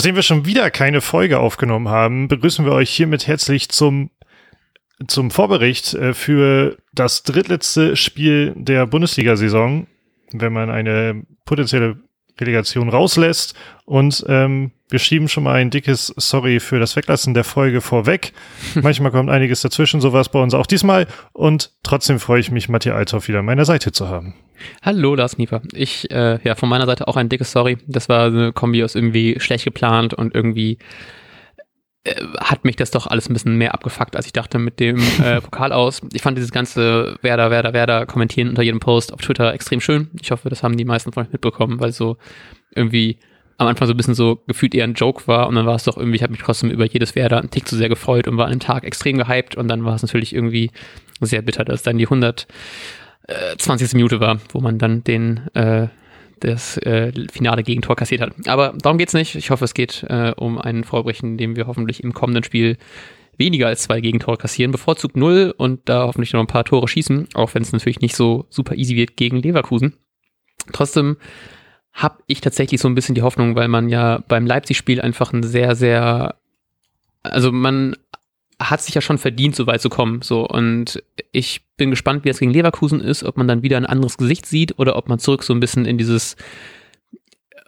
Nachdem wir schon wieder keine Folge aufgenommen haben, begrüßen wir euch hiermit herzlich zum, zum Vorbericht äh, für das drittletzte Spiel der Bundesliga-Saison, wenn man eine potenzielle Relegation rauslässt. Und ähm, wir schieben schon mal ein dickes Sorry für das Weglassen der Folge vorweg. Manchmal kommt einiges dazwischen, sowas bei uns auch diesmal. Und trotzdem freue ich mich, Matthias Althoff wieder an meiner Seite zu haben. Hallo, Lars Nieper. Ich, äh, ja, von meiner Seite auch ein dickes Sorry. Das war eine Kombi aus irgendwie schlecht geplant und irgendwie hat mich das doch alles ein bisschen mehr abgefuckt, als ich dachte mit dem äh, Pokal aus. Ich fand dieses ganze Werder, Werder, Werder kommentieren unter jedem Post auf Twitter extrem schön. Ich hoffe, das haben die meisten von euch mitbekommen, weil so irgendwie am Anfang so ein bisschen so gefühlt eher ein Joke war und dann war es doch irgendwie, ich habe mich trotzdem über jedes Werder einen Tick zu sehr gefreut und war an dem Tag extrem gehypt und dann war es natürlich irgendwie sehr bitter, dass dann die 120. Äh, Minute war, wo man dann den äh, das äh, finale Gegentor kassiert hat. Aber darum geht's nicht. Ich hoffe, es geht äh, um einen Vorbrechen, dem wir hoffentlich im kommenden Spiel weniger als zwei Gegentore kassieren, bevorzugt null und da hoffentlich noch ein paar Tore schießen, auch wenn es natürlich nicht so super easy wird gegen Leverkusen. Trotzdem habe ich tatsächlich so ein bisschen die Hoffnung, weil man ja beim Leipzig-Spiel einfach ein sehr, sehr, also man hat sich ja schon verdient, so weit zu kommen. So und ich bin gespannt, wie es gegen Leverkusen ist, ob man dann wieder ein anderes Gesicht sieht oder ob man zurück so ein bisschen in dieses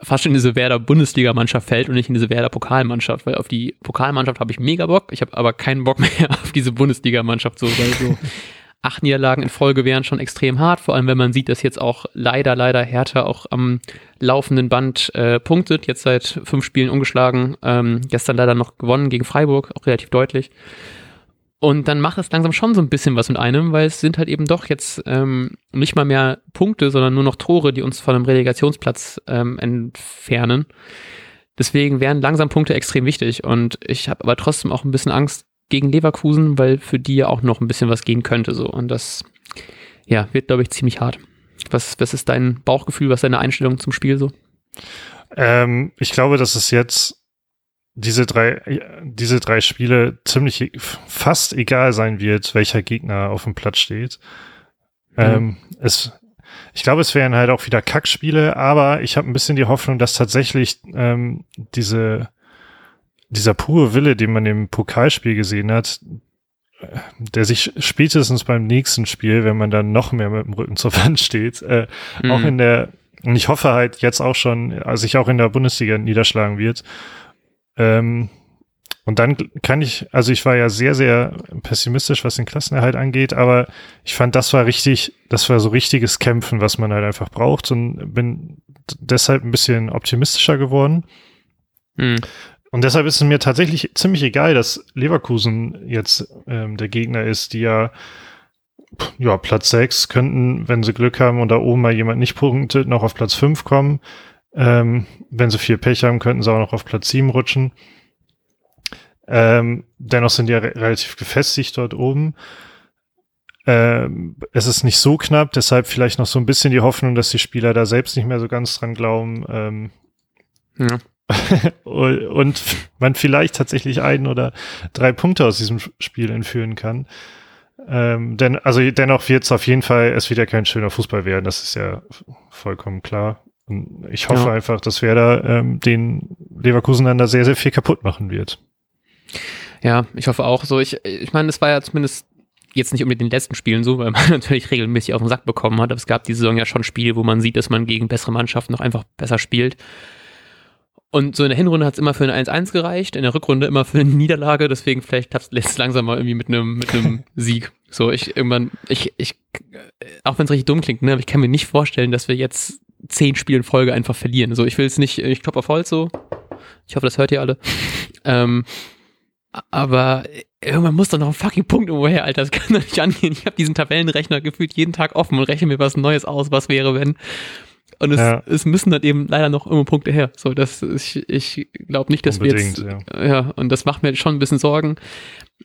fast in diese Werder Bundesliga-Mannschaft fällt und nicht in diese Werder Pokalmannschaft, weil auf die Pokalmannschaft habe ich mega Bock. Ich habe aber keinen Bock mehr auf diese Bundesliga-Mannschaft so, weil so acht Niederlagen in Folge wären schon extrem hart, vor allem wenn man sieht, dass jetzt auch leider, leider Hertha auch am laufenden Band äh, punktet, jetzt seit fünf Spielen ungeschlagen, ähm, gestern leider noch gewonnen gegen Freiburg, auch relativ deutlich. Und dann macht es langsam schon so ein bisschen was mit einem, weil es sind halt eben doch jetzt ähm, nicht mal mehr Punkte, sondern nur noch Tore, die uns von einem Relegationsplatz ähm, entfernen. Deswegen wären langsam Punkte extrem wichtig. Und ich habe aber trotzdem auch ein bisschen Angst, gegen Leverkusen, weil für die ja auch noch ein bisschen was gehen könnte. So. Und das ja, wird, glaube ich, ziemlich hart. Was, was ist dein Bauchgefühl, was ist deine Einstellung zum Spiel so? Ähm, ich glaube, dass es jetzt diese drei, diese drei Spiele ziemlich fast egal sein wird, welcher Gegner auf dem Platz steht. Mhm. Ähm, es, ich glaube, es wären halt auch wieder Kackspiele, aber ich habe ein bisschen die Hoffnung, dass tatsächlich ähm, diese dieser pure Wille, den man im Pokalspiel gesehen hat, der sich spätestens beim nächsten Spiel, wenn man dann noch mehr mit dem Rücken zur Wand steht, äh, mhm. auch in der, und ich hoffe halt jetzt auch schon, also sich auch in der Bundesliga niederschlagen wird. Ähm, und dann kann ich, also ich war ja sehr, sehr pessimistisch, was den Klassenerhalt angeht, aber ich fand, das war richtig, das war so richtiges Kämpfen, was man halt einfach braucht und bin deshalb ein bisschen optimistischer geworden. Mhm. Und deshalb ist es mir tatsächlich ziemlich egal, dass Leverkusen jetzt ähm, der Gegner ist, die ja, ja, Platz 6 könnten, wenn sie Glück haben und da oben mal jemand nicht punktet, noch auf Platz 5 kommen. Ähm, wenn sie viel Pech haben, könnten sie auch noch auf Platz 7 rutschen. Ähm, dennoch sind die ja re relativ gefestigt dort oben. Ähm, es ist nicht so knapp, deshalb vielleicht noch so ein bisschen die Hoffnung, dass die Spieler da selbst nicht mehr so ganz dran glauben. Ähm, ja. Und man vielleicht tatsächlich ein oder drei Punkte aus diesem Spiel entführen kann. Ähm, denn, also dennoch wird es auf jeden Fall es wieder kein schöner Fußball werden, das ist ja vollkommen klar. Und ich hoffe ja. einfach, dass Werder ähm, den Leverkusen dann da sehr, sehr viel kaputt machen wird. Ja, ich hoffe auch so. Ich, ich meine, es war ja zumindest jetzt nicht unbedingt in den letzten Spielen so, weil man natürlich regelmäßig auf den Sack bekommen hat, aber es gab diese Saison ja schon Spiele, wo man sieht, dass man gegen bessere Mannschaften noch einfach besser spielt. Und so in der Hinrunde hat es immer für ein 1-1 gereicht, in der Rückrunde immer für eine Niederlage, deswegen vielleicht klappt es langsam mal irgendwie mit einem mit einem Sieg. So, ich irgendwann, ich, ich, auch wenn es richtig dumm klingt, ne, aber ich kann mir nicht vorstellen, dass wir jetzt zehn Spiele in Folge einfach verlieren. So, ich will es nicht, ich klopp auf Holz so. Ich hoffe, das hört ihr alle. Ähm, aber irgendwann muss doch noch ein fucking Punkt irgendwo her, Alter. Das kann doch nicht angehen. Ich habe diesen Tabellenrechner gefühlt jeden Tag offen und rechne mir was Neues aus, was wäre, wenn. Und es, ja. es müssen dann eben leider noch immer Punkte her. So, das ich, ich glaube nicht, dass Unbedingt, wir jetzt, ja. ja, und das macht mir schon ein bisschen Sorgen.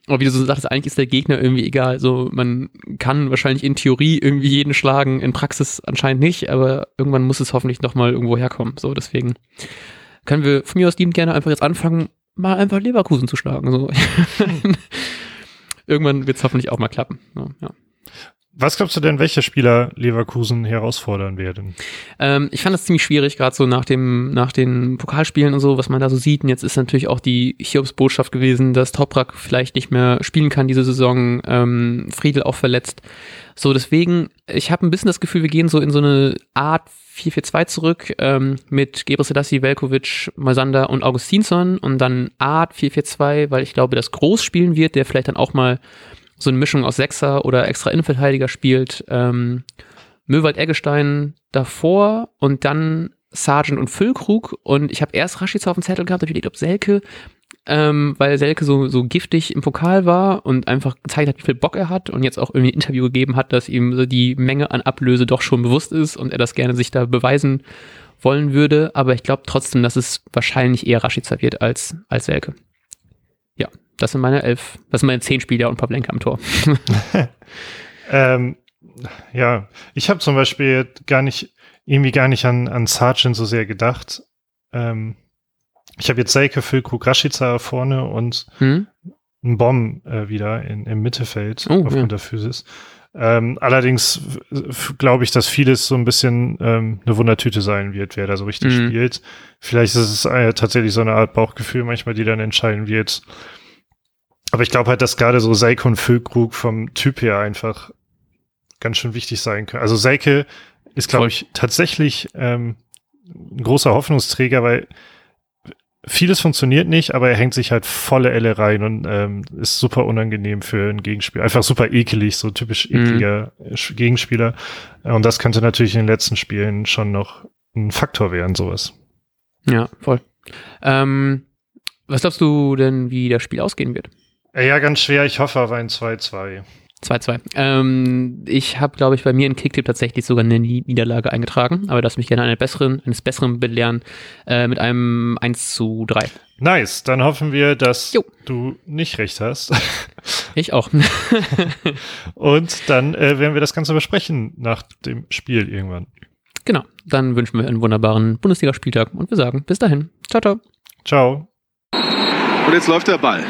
Aber wie du so sagst, eigentlich ist der Gegner irgendwie egal. So, man kann wahrscheinlich in Theorie irgendwie jeden schlagen, in Praxis anscheinend nicht, aber irgendwann muss es hoffentlich nochmal irgendwo herkommen. So, deswegen können wir von mir aus liebend gerne einfach jetzt anfangen, mal einfach Leverkusen zu schlagen. So. irgendwann wird es hoffentlich auch mal klappen. So, ja. Was glaubst du denn, welche Spieler Leverkusen herausfordern werden? Ähm, ich fand das ziemlich schwierig, gerade so nach dem, nach den Pokalspielen und so, was man da so sieht. Und jetzt ist natürlich auch die Hiobs-Botschaft gewesen, dass Toprak vielleicht nicht mehr spielen kann diese Saison, ähm, Friedel auch verletzt. So, deswegen, ich habe ein bisschen das Gefühl, wir gehen so in so eine Art 4-4-2 zurück ähm, mit Gebre Selassie, Velkovic, Moisander und Augustinsson und dann Art 4-4-2, weil ich glaube, dass Groß spielen wird, der vielleicht dann auch mal so eine Mischung aus Sechser oder extra Innenverteidiger spielt. Ähm, Möwald Eggestein davor und dann Sargent und Füllkrug. Und ich habe erst Rashica auf dem Zettel gehabt, habe überlegt, ob Selke, ähm, weil Selke so, so giftig im Pokal war und einfach gezeigt hat, wie viel Bock er hat und jetzt auch irgendwie ein Interview gegeben hat, dass ihm so die Menge an Ablöse doch schon bewusst ist und er das gerne sich da beweisen wollen würde. Aber ich glaube trotzdem, dass es wahrscheinlich eher Rashica wird als, als Selke. Das sind meine elf, das sind meine zehn Spieler und Pavlenka am Tor. ähm, ja, ich habe zum Beispiel gar nicht, irgendwie gar nicht an, an Sargent so sehr gedacht. Ähm, ich habe jetzt Seike, Füllkrug, Rashica vorne und hm? einen Bomb äh, wieder in, im Mittelfeld oh, aufgrund ja. der Physis. Ähm, allerdings glaube ich, dass vieles so ein bisschen ähm, eine Wundertüte sein wird, wer da so richtig mhm. spielt. Vielleicht ist es äh, tatsächlich so eine Art Bauchgefühl manchmal, die dann entscheiden wird, aber ich glaube halt, dass gerade so Seike und Füllkrug vom Typ her einfach ganz schön wichtig sein können. Also Seike ist, glaube ich, tatsächlich ähm, ein großer Hoffnungsträger, weil vieles funktioniert nicht, aber er hängt sich halt volle Elle rein und ähm, ist super unangenehm für ein Gegenspiel. Einfach super ekelig, so typisch mhm. ekliger mhm. Gegenspieler. Und das könnte natürlich in den letzten Spielen schon noch ein Faktor werden, sowas. Ja, voll. Ähm, was glaubst du denn, wie das Spiel ausgehen wird? Ja, ganz schwer. Ich hoffe auf ein 2-2. 2-2. Ähm, ich habe, glaube ich, bei mir in Kicktipp tatsächlich sogar eine Niederlage eingetragen, aber lass mich gerne eine besseren, eines Besseren belehren äh, mit einem 1 zu 3. Nice, dann hoffen wir, dass jo. du nicht recht hast. Ich auch. Und dann äh, werden wir das Ganze besprechen nach dem Spiel irgendwann. Genau, dann wünschen wir einen wunderbaren Bundesligaspieltag und wir sagen bis dahin. Ciao, ciao. Ciao. Und jetzt läuft der Ball.